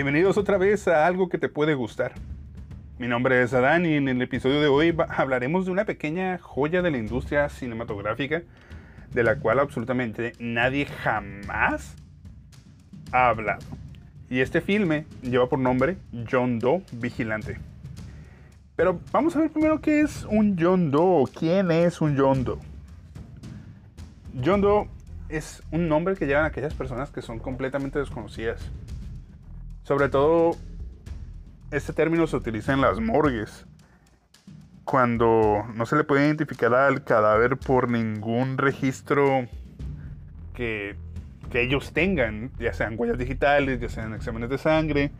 Bienvenidos otra vez a algo que te puede gustar. Mi nombre es Adán y en el episodio de hoy hablaremos de una pequeña joya de la industria cinematográfica de la cual absolutamente nadie jamás ha hablado. Y este filme lleva por nombre John Doe Vigilante. Pero vamos a ver primero qué es un John Doe. ¿Quién es un John Doe? John Doe es un nombre que llevan aquellas personas que son completamente desconocidas. Sobre todo, este término se utiliza en las morgues, cuando no se le puede identificar al cadáver por ningún registro que, ellos tengan, ya sean huellas digitales, ya sean exámenes de sangre,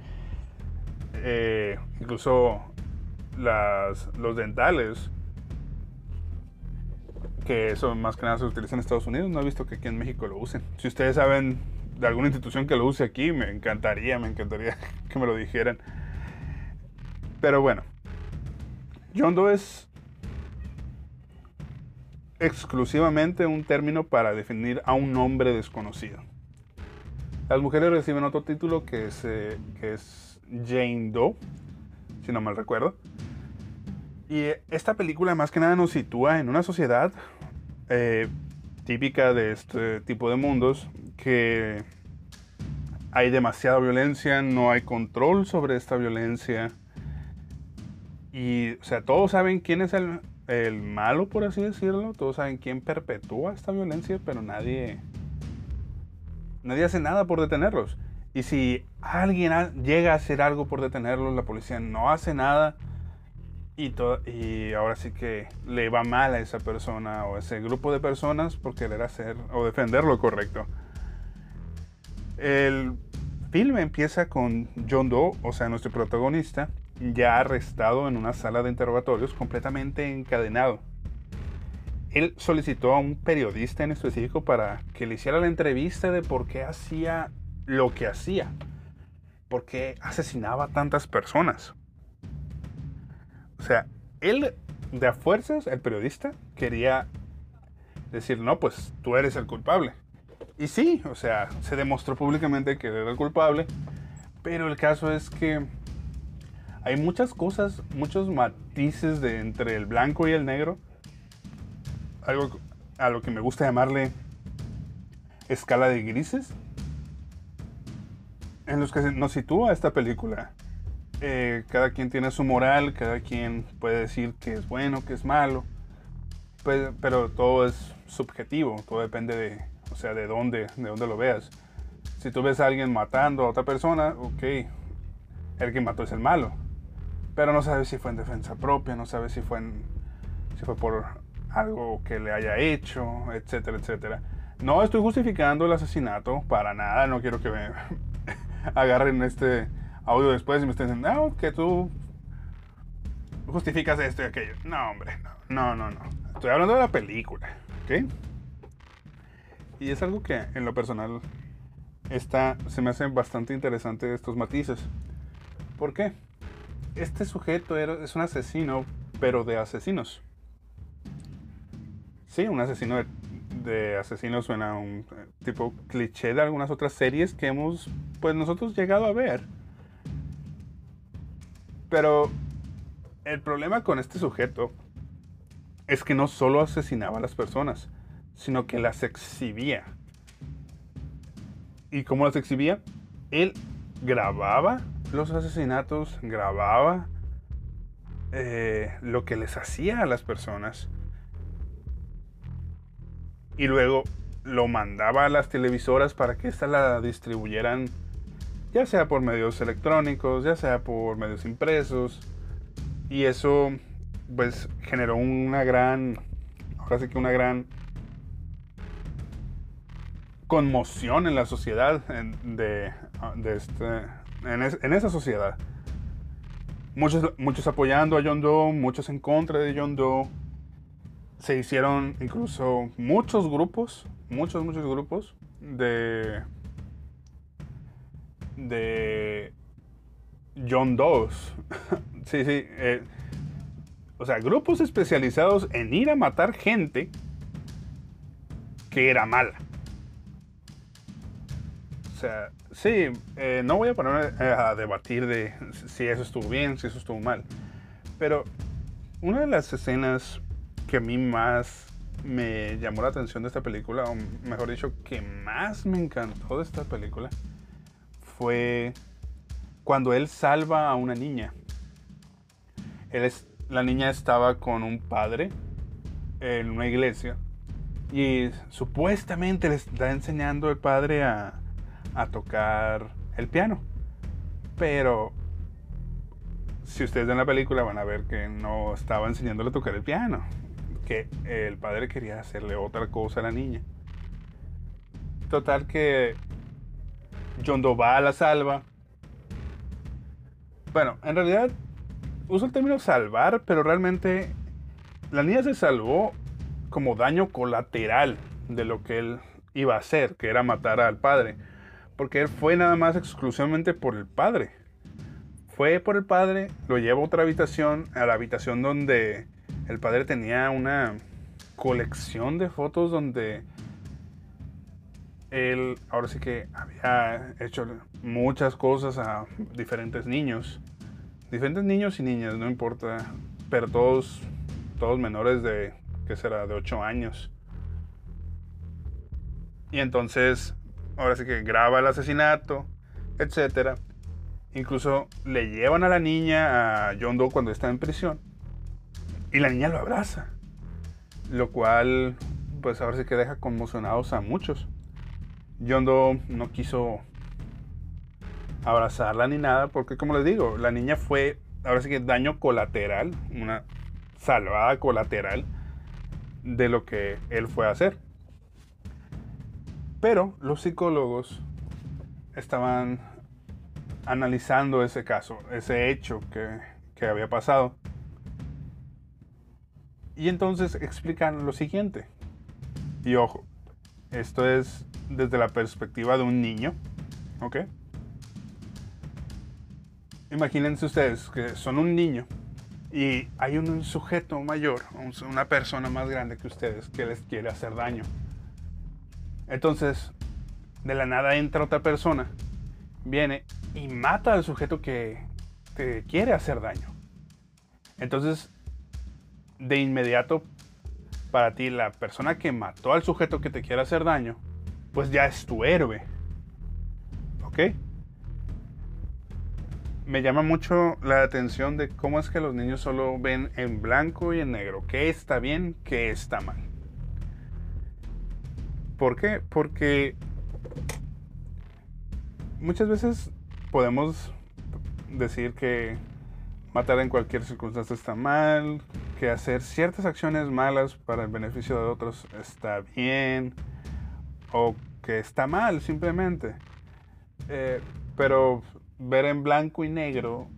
eh, incluso los dentales, que eso más que nada se utiliza en Estados Unidos, no he visto que aquí en México lo usen. Si ustedes saben de alguna institución que lo use aquí, me encantaría, me encantaría que me lo dijeran. Pero bueno, John Doe es exclusivamente un término para definir a un hombre desconocido. Las mujeres reciben otro título que es, eh, que es Jane Doe, si no mal recuerdo. Y esta película más que nada nos sitúa en una sociedad eh, típica de este tipo de mundos que hay demasiada violencia, no hay control sobre esta violencia. Y, o sea, todos saben quién es el, el malo, por así decirlo. Todos saben quién perpetúa esta violencia, pero nadie, nadie hace nada por detenerlos. Y si alguien llega a hacer algo por detenerlos, la policía no hace nada. Y, y ahora sí que le va mal a esa persona o a ese grupo de personas por querer hacer o defender lo correcto. El filme empieza con John Doe, o sea, nuestro protagonista, ya arrestado en una sala de interrogatorios completamente encadenado. Él solicitó a un periodista en específico para que le hiciera la entrevista de por qué hacía lo que hacía, por qué asesinaba a tantas personas. O sea, él de a fuerzas, el periodista, quería decir, no, pues tú eres el culpable. Y sí, o sea, se demostró públicamente que era el culpable, pero el caso es que hay muchas cosas, muchos matices de entre el blanco y el negro. Algo a lo que me gusta llamarle escala de grises. En los que nos sitúa esta película. Eh, cada quien tiene su moral, cada quien puede decir que es bueno, que es malo. Pero todo es subjetivo, todo depende de o sea, de dónde, de dónde lo veas. Si tú ves a alguien matando a otra persona, ok, el que mató es el malo. Pero no sabes si fue en defensa propia, no sabes si fue, si fue por algo que le haya hecho, etcétera, etcétera. No estoy justificando el asesinato para nada, no quiero que me agarren este audio después y me estén diciendo, no, que tú justificas esto y aquello. No, hombre, no, no, no, no. Estoy hablando de la película, ¿ok? Y es algo que en lo personal está, se me hace bastante interesante estos matices. ¿Por qué? Este sujeto es un asesino, pero de asesinos. Sí, un asesino de, asesinos suena un eh, tipo cliché de algunas otras series que hemos, pues nosotros llegado a ver. Pero el problema con este sujeto es que no solo asesinaba a las personas, sino que las exhibía. ¿Y cómo las exhibía? Él grababa los asesinatos, grababa eh, lo que les hacía a las personas y luego lo mandaba a las televisoras para que éstas la distribuyeran ya sea por medios electrónicos, ya sea por medios impresos y eso pues generó una gran ahora sí que una gran conmoción en la sociedad, en, de, este, en, esa sociedad. Muchos, muchos apoyando a John Doe, muchos en contra de John Doe. Se hicieron incluso muchos grupos, muchos, muchos grupos de, de John Doe's. sí, sí. Eh, o sea, grupos especializados en ir a matar gente que era mala sea, sí, eh, no voy a poner eh, a debatir de si eso estuvo bien, si eso estuvo mal. Pero una de las escenas que a mí más me llamó la atención de esta película, o mejor dicho, que más me encantó de esta película, fue cuando él salva a una niña. Él es, la niña estaba con un padre en una iglesia y supuestamente le está enseñando el padre a, a tocar el piano. Pero si ustedes ven la película van a ver que no estaba enseñándole a tocar el piano. Que el padre quería hacerle otra cosa a la niña. Total que John Doe a la salva. Bueno, en realidad uso el término salvar, pero realmente la niña se salvó como daño colateral de lo que él iba a hacer, que era matar al padre. Porque él fue nada más exclusivamente por el padre. Fue por el padre, lo lleva a otra habitación, a la habitación donde el padre tenía una colección de fotos donde él ahora sí que había hecho muchas cosas a diferentes niños. Diferentes niños y niñas, no importa. Pero todos, todos menores de, ¿qué será? De 8 años. Y entonces ahora sí que graba el asesinato, etcétera. Incluso le llevan a la niña a John Doe cuando está en prisión y la niña lo abraza, lo cual pues ahora sí que deja conmocionados a muchos. John Doe no quiso abrazarla ni nada porque como les digo, la niña fue ahora sí que daño colateral, una salvada colateral de lo que él fue a hacer. Pero los psicólogos estaban analizando ese caso, ese hecho que, había pasado. Y entonces explican lo siguiente. Y ojo, esto es desde la perspectiva de un niño, ¿ok? Imagínense ustedes que son un niño y hay un sujeto mayor, una persona más grande que ustedes que les quiere hacer daño. Entonces, de la nada entra otra persona, viene y mata al sujeto que te quiere hacer daño. Entonces, de inmediato, para ti, la persona que mató al sujeto que te quiere hacer daño, pues ya es tu héroe. ¿Ok? Me llama mucho la atención de cómo es que los niños solo ven en blanco y en negro, qué está bien, qué está mal. ¿Por qué? Porque muchas veces podemos decir que matar en cualquier circunstancia está mal, que hacer ciertas acciones malas para el beneficio de otros está bien, o que está mal simplemente. Eh, pero ver en blanco y negro,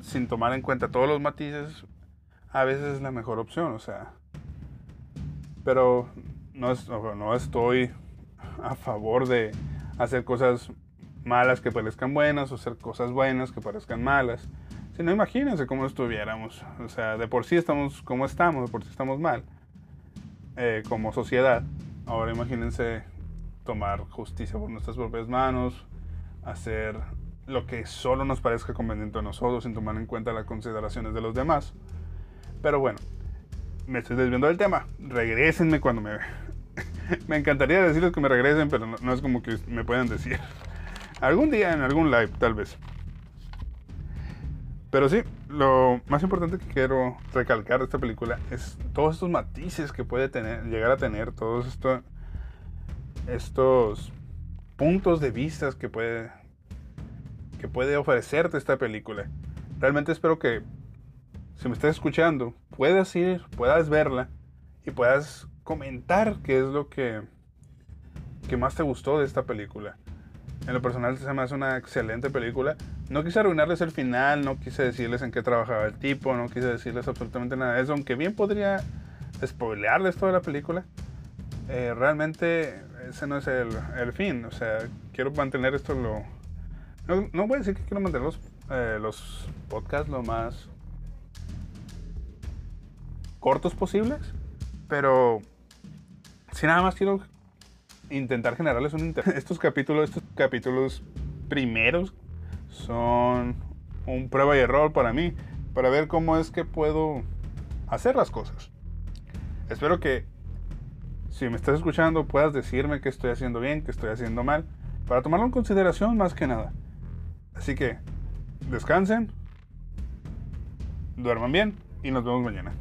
sin tomar en cuenta todos los matices, a veces es la mejor opción, o sea. Pero no, estoy a favor de hacer cosas malas que parezcan buenas o hacer cosas buenas que parezcan malas. Si no, imagínense cómo estuviéramos. O sea, de por sí estamos como estamos, de por sí estamos mal eh, como sociedad. Ahora imagínense tomar justicia por nuestras propias manos, hacer lo que solo nos parezca conveniente a nosotros sin tomar en cuenta las consideraciones de los demás. Pero bueno, me estoy desviando del tema. Regrésenme cuando me... me encantaría decirles que me regresen, pero no, es como que me puedan decir. Algún día en algún live, tal vez. Pero sí, lo más importante que quiero recalcar de esta película es todos estos matices que puede tener, llegar a tener, todos estos, puntos de vista que puede, que puede ofrecerte esta película. Realmente espero que si me estás escuchando, puedas ir, puedas verla y puedas comentar qué es lo que, que más te gustó de esta película. En lo personal se me hace una excelente película. No quise arruinarles el final, no quise decirles en qué trabajaba el tipo, no quise decirles absolutamente nada de eso, aunque bien podría spoilearles toda la película. Eh, realmente ese no es el, el, fin, o sea, quiero mantener esto lo... No, no voy a decir que quiero mantener los, eh, los podcasts lo más cortos posibles, pero si nada más quiero intentar generarles un interés. Estos capítulos, estos capítulos primeros son un prueba y error para mí, para ver cómo es que puedo hacer las cosas. Espero que si me estás escuchando puedas decirme que estoy haciendo bien, que estoy haciendo mal, para tomarlo en consideración más que nada. Así que descansen, duerman bien y nos vemos mañana.